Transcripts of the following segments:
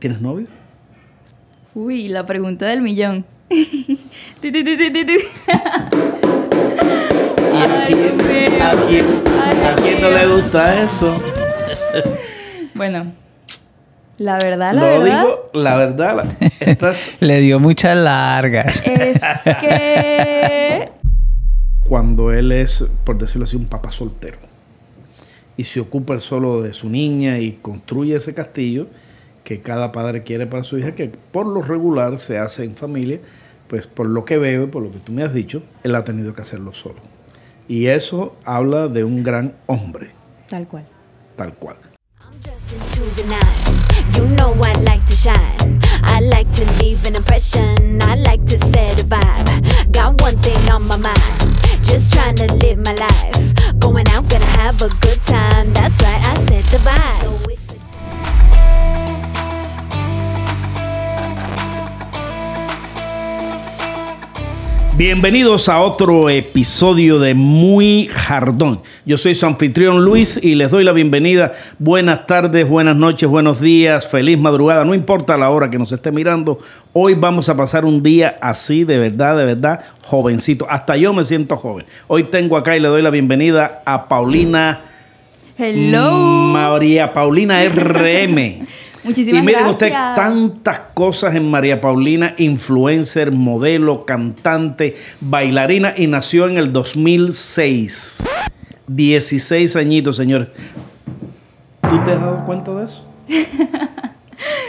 ¿Tienes novio? Uy, la pregunta del millón. ¿Y a Ay, quién, a quién- a no le gusta eso? Bueno, la verdad, la Lo verdad digo, la verdad, la- estás Le dio muchas largas. es que cuando él es, por decirlo así, un papá soltero. Y se ocupa solo de su niña y construye ese castillo que cada padre quiere para su hija, que por lo regular se hace en familia, pues por lo que veo y por lo que tú me has dicho, él ha tenido que hacerlo solo. Y eso habla de un gran hombre, tal cual. tal cual. Bienvenidos a otro episodio de Muy Jardón. Yo soy su anfitrión Luis y les doy la bienvenida. Buenas tardes, buenas noches, buenos días, feliz madrugada. No importa la hora que nos esté mirando, hoy vamos a pasar un día así, de verdad, de verdad, jovencito. Hasta yo me siento joven. Hoy tengo acá y le doy la bienvenida a Paulina Hello. María Paulina RM. Muchísimas y miren gracias. usted tantas cosas en María Paulina, influencer, modelo, cantante, bailarina y nació en el 2006. 16 añitos, señores. ¿Tú te has dado cuenta de eso?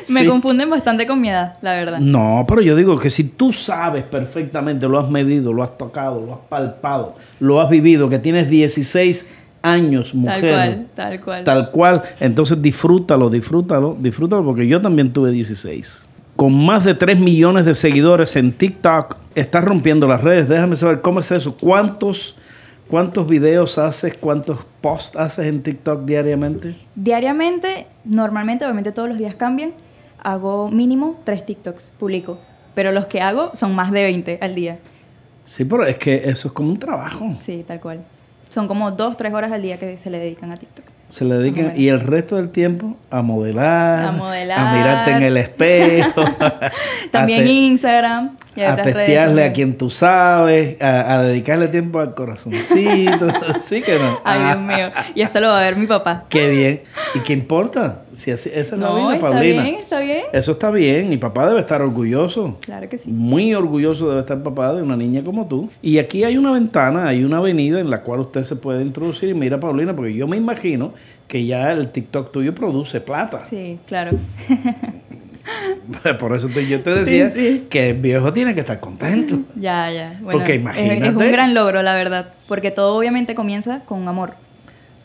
Me Sí. confunden bastante con mi edad, la verdad. No, pero yo digo que si tú sabes perfectamente, lo has medido, lo has tocado, lo has palpado, lo has vivido, que tienes 16 años, mujer. Tal cual, tal cual. Tal cual. Entonces disfrútalo, disfrútalo, disfrútalo, porque yo también tuve 16. Con más de 3 millones de seguidores en TikTok, estás rompiendo las redes. Déjame saber cómo es eso. ¿Cuántos, cuántos videos haces? ¿Cuántos posts haces en TikTok diariamente? Diariamente, normalmente, obviamente todos los días cambian, hago mínimo tres TikToks, publico. Pero los que hago son más de 20 al día. Sí, pero es que eso es como un trabajo. Sí, tal cual. Son como dos, tres horas al día que se le dedican a TikTok. Se le dedican y el resto del tiempo a modelar, A modelar. a mirarte en el espejo, También te- Instagram a testearle a quien tú sabes, a, a dedicarle tiempo al corazoncito, sí que no. Ay, Ah, Dios mío. Y esto lo va a ver mi papá. Qué bien. ¿Y qué importa? Si así, esa es la No, vida, está Paulina. bien, está bien. Eso está bien. Mi papá debe estar orgulloso. Claro que sí. Muy orgulloso debe estar papá de una niña como tú. Y aquí hay una ventana, hay una avenida en la cual usted se puede introducir. Y mira, Paulina, porque yo me imagino que ya el TikTok tuyo produce plata. Sí, claro. Por eso te- yo te decía Sí, sí. que el viejo tiene que estar contento. Ya, ya. Bueno, Porque es- Es, imagínate. un gran logro, la verdad. Porque todo obviamente comienza con amor.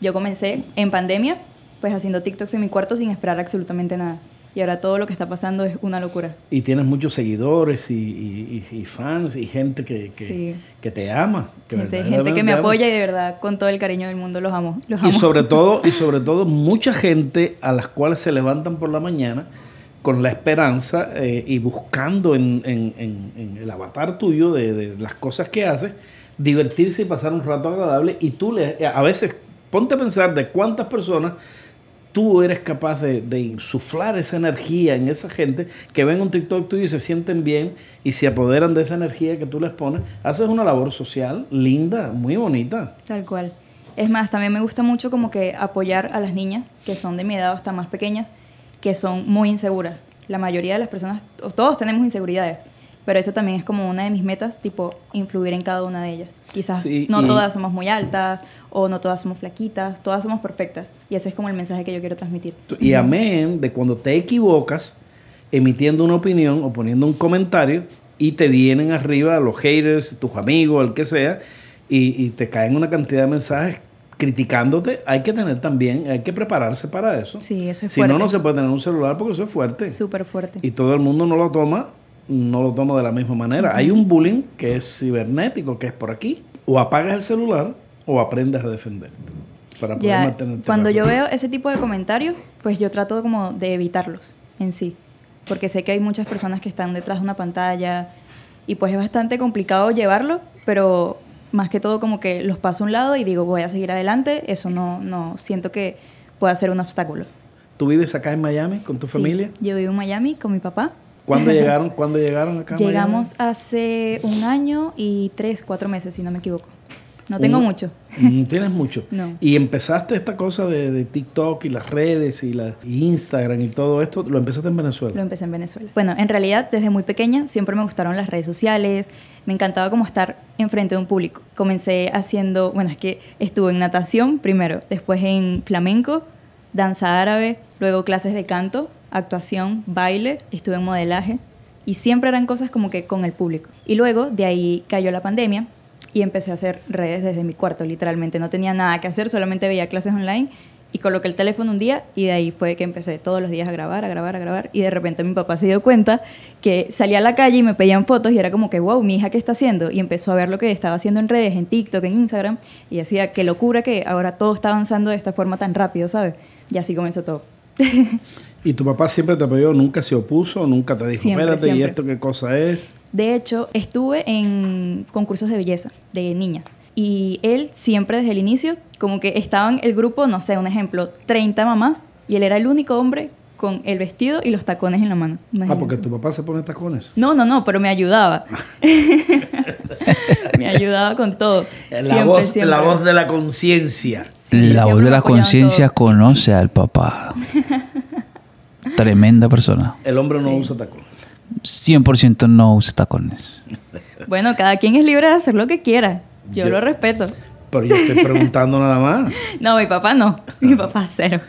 Yo comencé en pandemia, pues haciendo TikToks en mi cuarto sin esperar absolutamente nada. Y ahora todo lo que está pasando es una locura. Y tienes muchos seguidores y, y- y- y fans y gente que, que, Sí. que te ama. que Gente, gente que me apoya y de verdad, con todo el cariño del mundo, los amo. Los amo. Y sobre todo, y sobre todo, mucha gente a las cuales se levantan por la mañana con la esperanza eh, y buscando en, el avatar tuyo de, de las cosas que haces, divertirse y pasar un rato agradable. Y tú le, a veces, ponte a pensar de cuántas personas tú eres capaz de, de insuflar esa energía en esa gente que ven un TikTok tuyo y se sienten bien y se apoderan de esa energía que tú les pones. Haces una labor social linda, muy bonita. Tal cual. Es más, también me gusta mucho como que apoyar a las niñas, que son de mi edad o hasta más pequeñas, que son muy inseguras. La mayoría de las personas, todos tenemos inseguridades, pero eso también es como una de mis metas, tipo, influir en cada una de ellas. Quizás Sí, no y- todas somos muy altas, o no todas somos flaquitas, todas somos perfectas. Y ese es como el mensaje que yo quiero transmitir. Y amén de cuando te equivocas emitiendo una opinión o poniendo un comentario y te vienen arriba los haters, tus amigos, el que sea, y, y te caen una cantidad de mensajes criticándote. Hay que tener también, hay que prepararse para eso. Sí, eso es Si no, fuerte. no se puede tener un celular porque eso es fuerte. Súper fuerte. Y todo el mundo no lo toma, no lo toma de la misma manera. Hay un bullying que es cibernético, que es por aquí. O apagas el celular o aprendes a defenderte. Para poder Ya, mantenerte cuando yo veo ese tipo de comentarios, pues yo trato como de evitarlos en sí, porque sé que hay muchas personas que están detrás de una pantalla y pues es bastante complicado llevarlo, pero más que todo como que los paso a un lado y digo voy a seguir adelante, eso no, no siento que pueda ser un obstáculo. ¿Tú vives acá en Miami con tu Sí, familia? Yo vivo en Miami con mi papá. ¿Cuándo llegaron, ¿cuándo llegaron acá Miami? Llegamos hace un año y tres, cuatro meses, si no me equivoco. No tengo Un- mucho. Mm, Tienes mucho. No. Y empezaste esta cosa de, de TikTok y las redes y, la, y Instagram y todo esto, lo empezaste en Venezuela. Lo empecé en Venezuela. Bueno, en realidad desde muy pequeña siempre me gustaron las redes sociales, me encantaba como estar enfrente de un público. Comencé haciendo, bueno, es que estuve en natación primero, después en flamenco, danza árabe, luego clases de canto, actuación, baile, estuve en modelaje y siempre eran cosas como que con el público. Y luego de ahí cayó la pandemia y empecé a hacer redes desde mi cuarto, literalmente. No tenía nada que hacer, solamente veía clases online y coloqué el teléfono un día y de ahí fue que empecé todos los días a grabar, a grabar, a grabar y de repente mi papá se dio cuenta que salía a la calle y me pedían fotos y era como que, wow, mi hija qué está haciendo y empezó a ver lo que estaba haciendo en redes, en TikTok, en Instagram y decía, qué locura que ahora todo está avanzando de esta forma tan rápido, ¿sabes? Y así comenzó todo. ¿Y tu papá siempre te apoyó? ¿Nunca se opuso? ¿Nunca te dijo, Siempre, espérate, ¿y siempre. esto qué cosa es? De hecho, estuve en concursos de belleza de niñas. Y él siempre desde el inicio, como que estaba en el grupo, no sé, un ejemplo, 30 mamás, y él era el único hombre con el vestido y los tacones en la mano. Ah, Imagínense. porque tu papá se pone tacones. No, no, no, pero me ayudaba. me ayudaba con todo. La, Siempre, voz, siempre. la voz de la conciencia. Sí, la voz de la conciencia conoce al papá. Tremenda persona. El hombre no Sí. usa tacones. 100% no usa tacones. Bueno, cada quien es libre de hacer lo que quiera. Yo, Yo- lo respeto. Pero yo estoy preguntando nada más. No, mi papá no. Mi papá cero.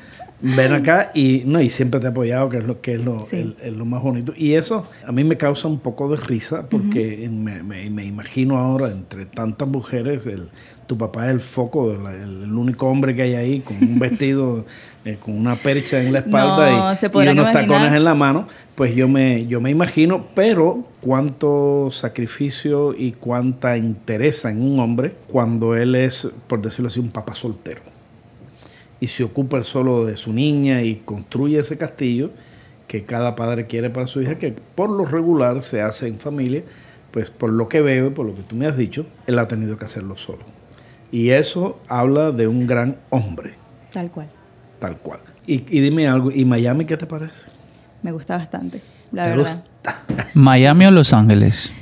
Ven acá y no y siempre te he apoyado, que es lo que es lo, Sí. el- el- lo más bonito. Y eso a mí me causa un poco de risa porque me, me- me imagino ahora entre tantas mujeres, el, tu papá es el foco, el, el único hombre que hay ahí con un vestido, eh, con una percha en la espalda No, y- unos imaginar. tacones en la mano. Pues yo me, yo me imagino, pero cuánto sacrificio y cuánta interesa en un hombre cuando él es, por decirlo así, un papá soltero y se ocupa él solo de su niña y construye ese castillo que cada padre quiere para su hija, que por lo regular se hace en familia, pues por lo que veo y por lo que tú me has dicho, él ha tenido que hacerlo solo. Y eso habla de un gran hombre, Tal cual. tal cual. Y, y dime algo, ¿y Miami qué te parece? Me gusta bastante, la ¿Te verdad. gusta? Miami o Los Ángeles.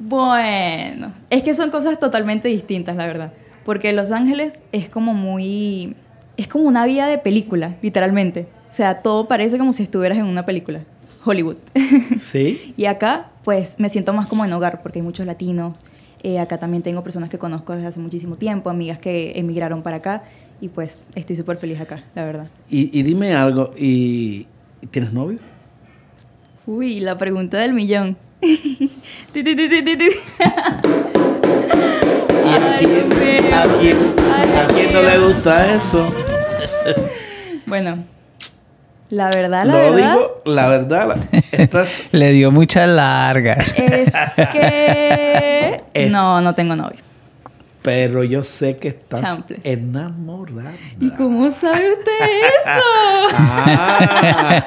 Bueno, es que son cosas totalmente distintas, la verdad. Porque Los Ángeles es como muy... Es como una vida de película, literalmente. O sea, todo parece como si estuvieras en una película. Hollywood. Sí. y acá, pues, me siento más como en hogar, porque hay muchos latinos. Eh, acá también tengo personas que conozco desde hace muchísimo tiempo, amigas que emigraron para acá. Y pues, estoy súper feliz acá, la verdad. Y, y dime algo, ¿y tienes novio? Uy, la pregunta del millón. ¿Y a Ay, quién, mío. a quién- Ay, a quién no le gusta eso? Bueno, la verdad, la Lo verdad digo, la verdad, la- estás Le dio muchas largas. es que Eh. no, no tengo novio. Pero yo sé que estás Champles. enamorada. ¿Y cómo sabe usted eso? Ah,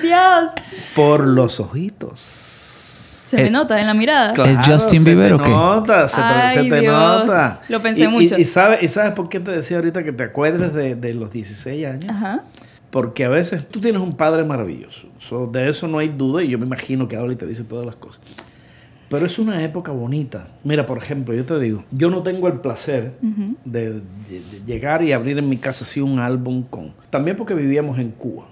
Dios, por los ojitos. se me Eh, nota en la mirada. ¿Es Justin Bieber te o qué? Nota, se te, Ay, se te Dios. nota. Lo pensé Y- y- mucho. Y, sabes, ¿Y sabes por qué te decía ahorita que te acuerdes de, de los 16 años? Ajá. Porque a veces tú tienes un padre maravilloso. So, de eso no hay duda y yo me imagino que ahora te dice todas las cosas. Pero es una época bonita. Mira, por ejemplo, yo te digo, yo no tengo el placer de, de- de llegar y abrir en mi casa así un álbum con... También porque vivíamos en Cuba.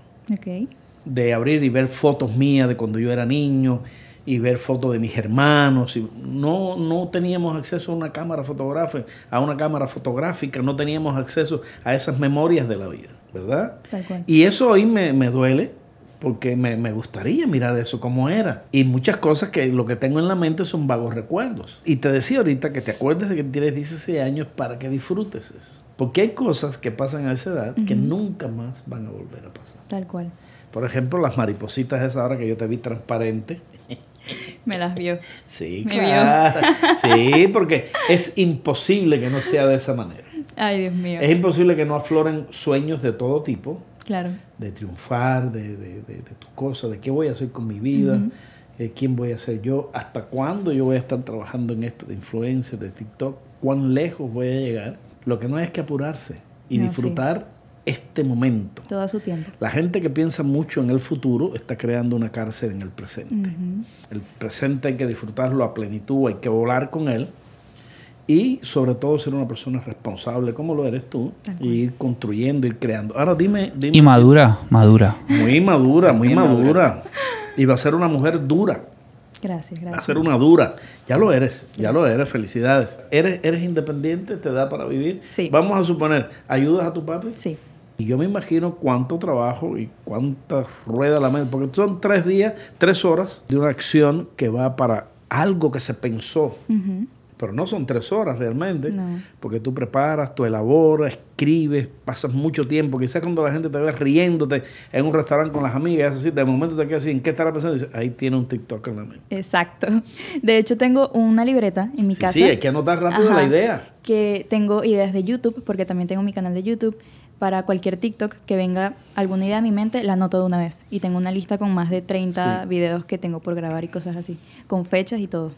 De abrir y ver fotos mías de cuando yo era niño y ver fotos de mis hermanos. Y no, no teníamos acceso a una cámara fotográfica, a una cámara fotográfica, no teníamos acceso a esas memorias de la vida, ¿verdad? Tal cual. Y eso hoy me, me duele porque me, me gustaría mirar eso como era. Y muchas cosas que lo que tengo en la mente son vagos recuerdos. Y te decía ahorita que te acuerdes de que tienes 16 años para que disfrutes eso. Porque hay cosas que pasan a esa edad que nunca más van a volver a pasar. Tal cual. Por ejemplo, las maripositas esa hora que yo te vi transparente. Me las vio. Sí, Me claro. Sí, porque es imposible que no sea de esa manera. Ay, Dios mío. Es imposible que no afloren sueños de todo tipo. Claro. de triunfar, de, de, de, de tus cosas, de qué voy a hacer con mi vida, eh, quién voy a ser yo, hasta cuándo yo voy a estar trabajando en esto de influencia, de TikTok, cuán lejos voy a llegar. Lo que no hay es que apurarse y No, disfrutar este momento. Todo su tiempo. La gente que piensa mucho en el futuro está creando una cárcel en el presente. El presente hay que disfrutarlo a plenitud, hay que volar con él y sobre todo ser una persona responsable como lo eres tú y ir construyendo, ir creando. Ahora dime, dime Y madura, madura. muy madura, muy madura. Y va a ser una mujer dura. Gracias, Va a gracias. ser una dura. Ya lo eres, ya lo eres. Felicidades. ¿Eres, eres independiente? ¿Te da para vivir? Sí. Vamos a suponer, ¿ayudas a tu papi? Sí, Y yo me imagino cuánto trabajo y cuánta rueda la mente, porque son tres días, tres horas de una acción que va para algo que se pensó. Pero no son tres horas realmente, No. porque tú preparas, tú elaboras, escribes, pasas mucho tiempo. Quizás cuando la gente te ve riéndote en un restaurante con las amigas, así, de momento te quedas así, ¿en qué estará pensando? Y dices, ahí tiene un TikTok en la mente. exacto. De hecho, tengo una libreta en mi Sí, casa. sí, hay que anotar rápido Ajá, la idea. Que tengo ideas de YouTube, porque también tengo mi canal de YouTube. Para cualquier TikTok que venga alguna idea a mi mente, la anoto de una vez. Y tengo una lista con más de 30 Sí. videos que tengo por grabar y cosas así. Con fechas y todo.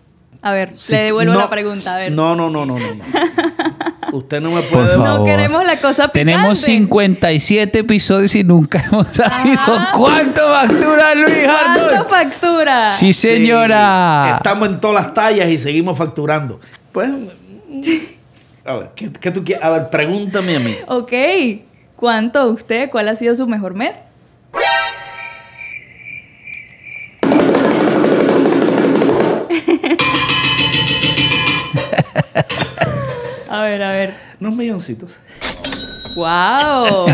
A ver, le devuelvo no, la pregunta. A ver. No, no, no, no, no. no. Usted no me Por puede... favor. No queremos la cosa picante. Tenemos 57 episodios y nunca hemos sabido Ajá. cuánto factura Luis ¿Cuánto Ardón. factura? Sí, señora. Sí, estamos en todas las tallas y seguimos facturando. Pues, a ver, ¿qué, qué tú quieres? A ver, pregúntame a mí. Ok. ¿Cuánto usted? ¿Cuál ha sido su mejor mes? A ver, a ver. Unos milloncitos. ¡Wow!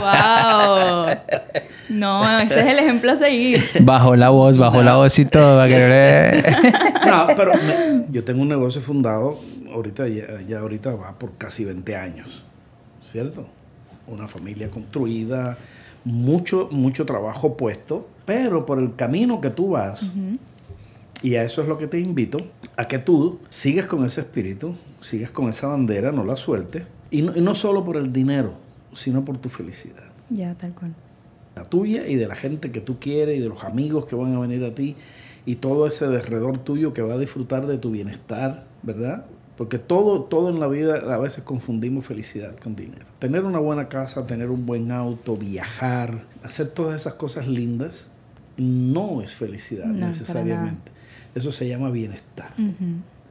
¡Wow! No, este es el ejemplo a seguir. Bajó la voz, bajó la voz y todo. que no pero me- yo tengo un negocio fundado, ahorita ya, ya ahorita va por casi 20 años, ¿cierto? Una familia construida, mucho, mucho trabajo puesto, pero por el camino que tú vas, y a eso es lo que te invito, a que tú sigas con ese espíritu, sigas con esa bandera, no la sueltes, y no, y no solo por el dinero, sino por tu felicidad Ya, tal cual. la tuya y de la gente que tú quieres y de los amigos que van a venir a ti y todo ese derredor tuyo que va a disfrutar de tu bienestar, ¿verdad? Porque todo, todo en la vida a veces confundimos felicidad con dinero. Tener una buena casa, tener un buen auto, viajar, hacer todas esas cosas lindas, no es felicidad No, necesariamente. Eso se llama bienestar.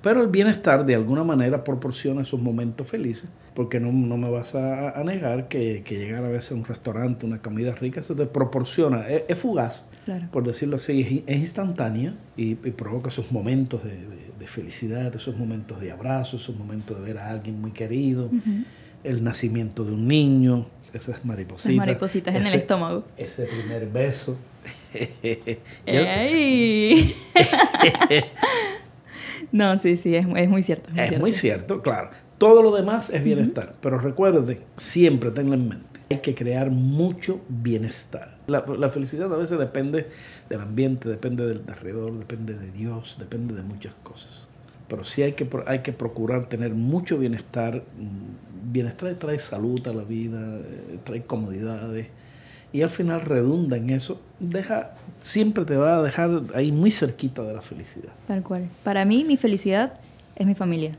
Pero el bienestar de alguna manera proporciona esos momentos felices, porque no, no me vas a, a negar que, que llegar a veces a un restaurante, una comida rica, eso te proporciona, es, es fugaz, Claro. por decirlo así, es, es instantáneo y, y provoca esos momentos de, de- de felicidad, esos momentos de abrazo, esos momentos de ver a alguien muy querido, el nacimiento de un niño, esas maripositas. Las maripositas en el estómago. Ese primer beso. No, sí, sí, es, es muy cierto. Es cierto. muy cierto, claro. Todo lo demás es bienestar. Pero recuerde, siempre tenlo en mente. Hay que crear mucho bienestar. La, la felicidad a veces depende del ambiente, depende del de alrededor, depende de Dios, depende de muchas cosas. Pero sí hay que, hay que procurar tener mucho bienestar. Mm, Bienestar trae salud a la vida, eh, trae comodidades. Y al final redunda en eso. Deja, siempre te va a dejar ahí muy cerquita de la felicidad. Tal cual. Para mí, mi felicidad es mi familia.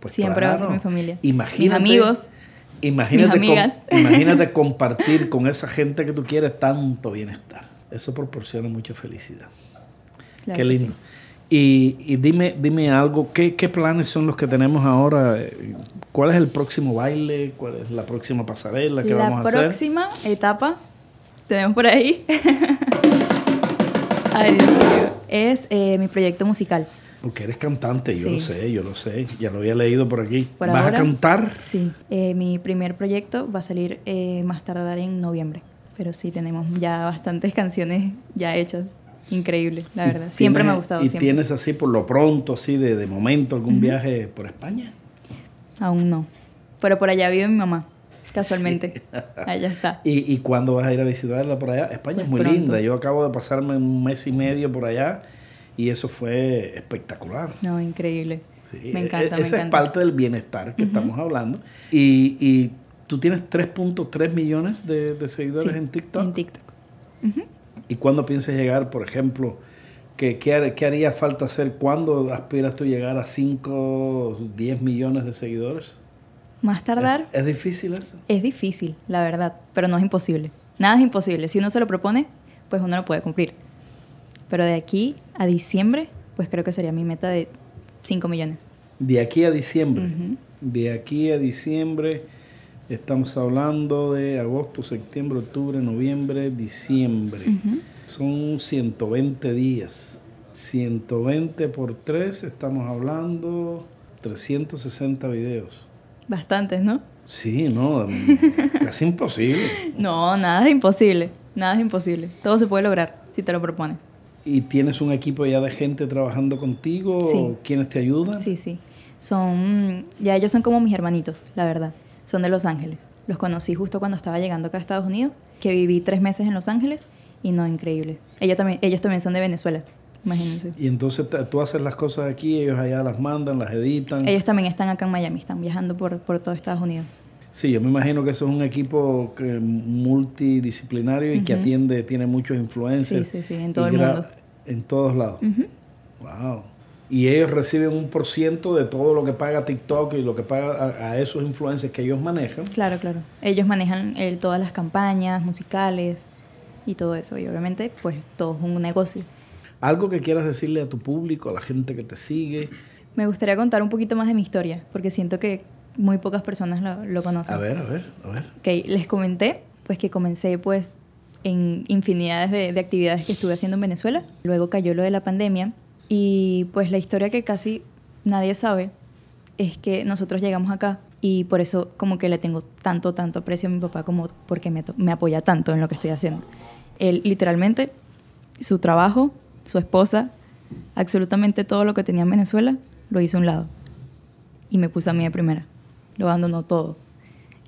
Pues Siempre va a ser claro. mi familia. Imagínate, Mis amigos. Imagínate, mis com- amigas. imagínate compartir con esa gente que tú quieres tanto bienestar. Eso proporciona mucha felicidad. Claro Qué lindo. Y, y dime, dime algo, ¿qué, ¿qué planes son los que tenemos ahora? ¿Cuál es el próximo baile? ¿Cuál es la próxima pasarela que La vamos a hacer? próxima etapa, tenemos por ahí, Ay, Dios mío. es eh, mi proyecto musical. Porque eres cantante, yo Sí. lo sé, yo lo sé. Ya lo había leído por aquí. Por ¿Vas ahora, a cantar? Sí. Eh, mi primer proyecto va a salir eh, más tardar en noviembre. Pero sí, tenemos ya bastantes canciones ya hechas. Increíble, la ¿Y verdad. Siempre me ha gustado. ¿Y siempre. tienes así por lo pronto, así de, de momento, algún viaje por España? Aún no. Pero por allá vive mi mamá, casualmente. Allá está. ¿Y, ¿Y cuándo vas a ir a visitarla por allá? España Pues es muy pronto. linda. Yo acabo de pasarme un mes y medio por allá y eso fue espectacular. No, increíble. Sí, me e- encanta, me Esa es parte del bienestar que estamos hablando. Y, y tú tienes 3.3 millones de, de seguidores Sí, en TikTok. En TikTok. ¿Y cuándo piensas llegar, por ejemplo? ¿Qué, qué, qué haría falta hacer? ¿Cuándo aspiras tú llegar a 5, 10 millones de seguidores? Más tardar ¿Es difícil eso? es difícil, la verdad, pero no es imposible. Nada es imposible. Si uno se lo propone, pues uno lo puede cumplir. Pero de aquí a diciembre, pues creo que sería mi meta de 5 millones. De aquí a diciembre. De aquí a diciembre estamos hablando de agosto, septiembre, octubre, noviembre, diciembre. Ujú. Son 120 días. 120 por 3, estamos hablando 360 videos. Bastantes, ¿no? Sí, no, casi imposible. No, nada es imposible. Nada es imposible. Todo se puede lograr si te lo propones. ¿Y tienes un equipo ya de gente trabajando contigo? Sí. ¿Quiénes te ayudan? Sí, sí. Son, ya ellos son como mis hermanitos, la verdad. Son de Los Ángeles. Los conocí justo cuando estaba llegando acá a Estados Unidos, que viví tres meses en Los Ángeles y no, increíble. Ellos también, ellos también son de Venezuela, imagínense. Y entonces tú haces las cosas aquí, ellos allá las mandan, las editan. Ellos también están acá en Miami, están viajando por, por todo Estados Unidos. Sí, yo me imagino que eso es un equipo que- multidisciplinario y que atiende, tiene muchos influencers. Sí, sí, sí, en todo el mundo. En todos lados. Wow. Y ellos reciben un por ciento de todo lo que paga TikTok y lo que paga a, a esos influencers que ellos manejan. Claro, claro. Ellos manejan eh, todas las campañas musicales y todo eso. Y obviamente, pues todo es un negocio. Algo que quieras decirle a tu público, a la gente que te sigue. Me gustaría contar un poquito más de mi historia, porque siento que muy pocas personas lo, lo conocen. A ver, a ver, a ver. Ok, les comenté pues que comencé pues en infinidades de, de actividades que estuve haciendo en Venezuela. Luego cayó lo de la pandemia y pues la historia que casi nadie sabe es que nosotros llegamos acá y por eso como que le tengo tanto, tanto aprecio a mi papá como porque me, me apoya tanto en lo que estoy haciendo. Él literalmente, su trabajo, su esposa, absolutamente todo lo que tenía en Venezuela, lo hizo a un lado y me puso a mí de primera. Lo abandonó todo.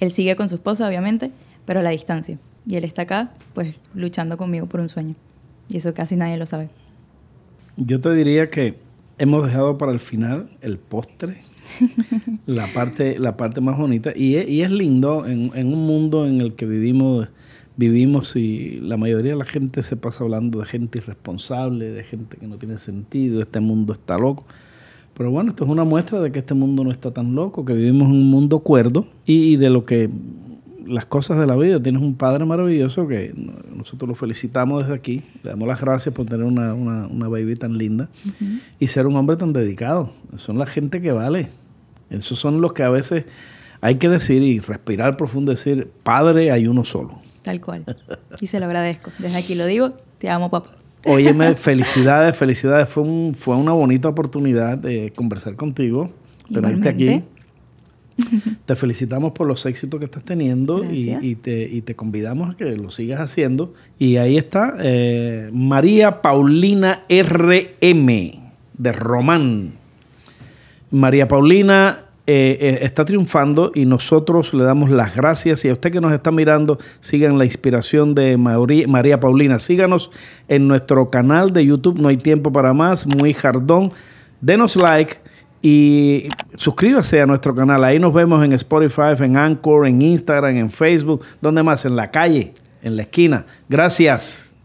Él sigue con su esposa, obviamente, pero a la distancia. Y él está acá, pues, luchando conmigo por un sueño. Y eso casi nadie lo sabe. Yo te diría que hemos dejado para el final el postre, la parte, la parte más bonita. Y es, y es lindo en, en un mundo en el que vivimos, vivimos y la mayoría de la gente se pasa hablando de gente irresponsable, de gente que no tiene sentido, este mundo está loco. Pero bueno, esto es una muestra de que este mundo no está tan loco, que vivimos en un mundo cuerdo y, de lo que las cosas de la vida. Tienes un padre maravilloso que no- nosotros lo felicitamos desde aquí. Le damos las gracias por tener una, una, una baby tan linda y ser un hombre tan dedicado. Son la gente que vale. Esos son los que a veces hay que decir y respirar profundo, decir, padre hay uno solo. Tal cual. Y se lo agradezco. Desde aquí lo digo, te amo, papá. Óyeme, felicidades, felicidades. Fue, un, fue una bonita oportunidad de conversar contigo, tenerte aquí. Te felicitamos por los éxitos que estás teniendo y te, y te convidamos a que lo sigas haciendo. Y ahí está eh, María Paulina RM de Román. María Paulina eh, eh, está triunfando y nosotros le damos las gracias. Y a usted que nos está mirando, sigan la inspiración de María Paulina. Síganos en nuestro canal de YouTube, No hay tiempo para más, muy jardón. Denos like y suscríbase a nuestro canal. Ahí nos vemos en Spotify, en Anchor, en Instagram, en Facebook. ¿Dónde más? En la calle, en la esquina. Gracias.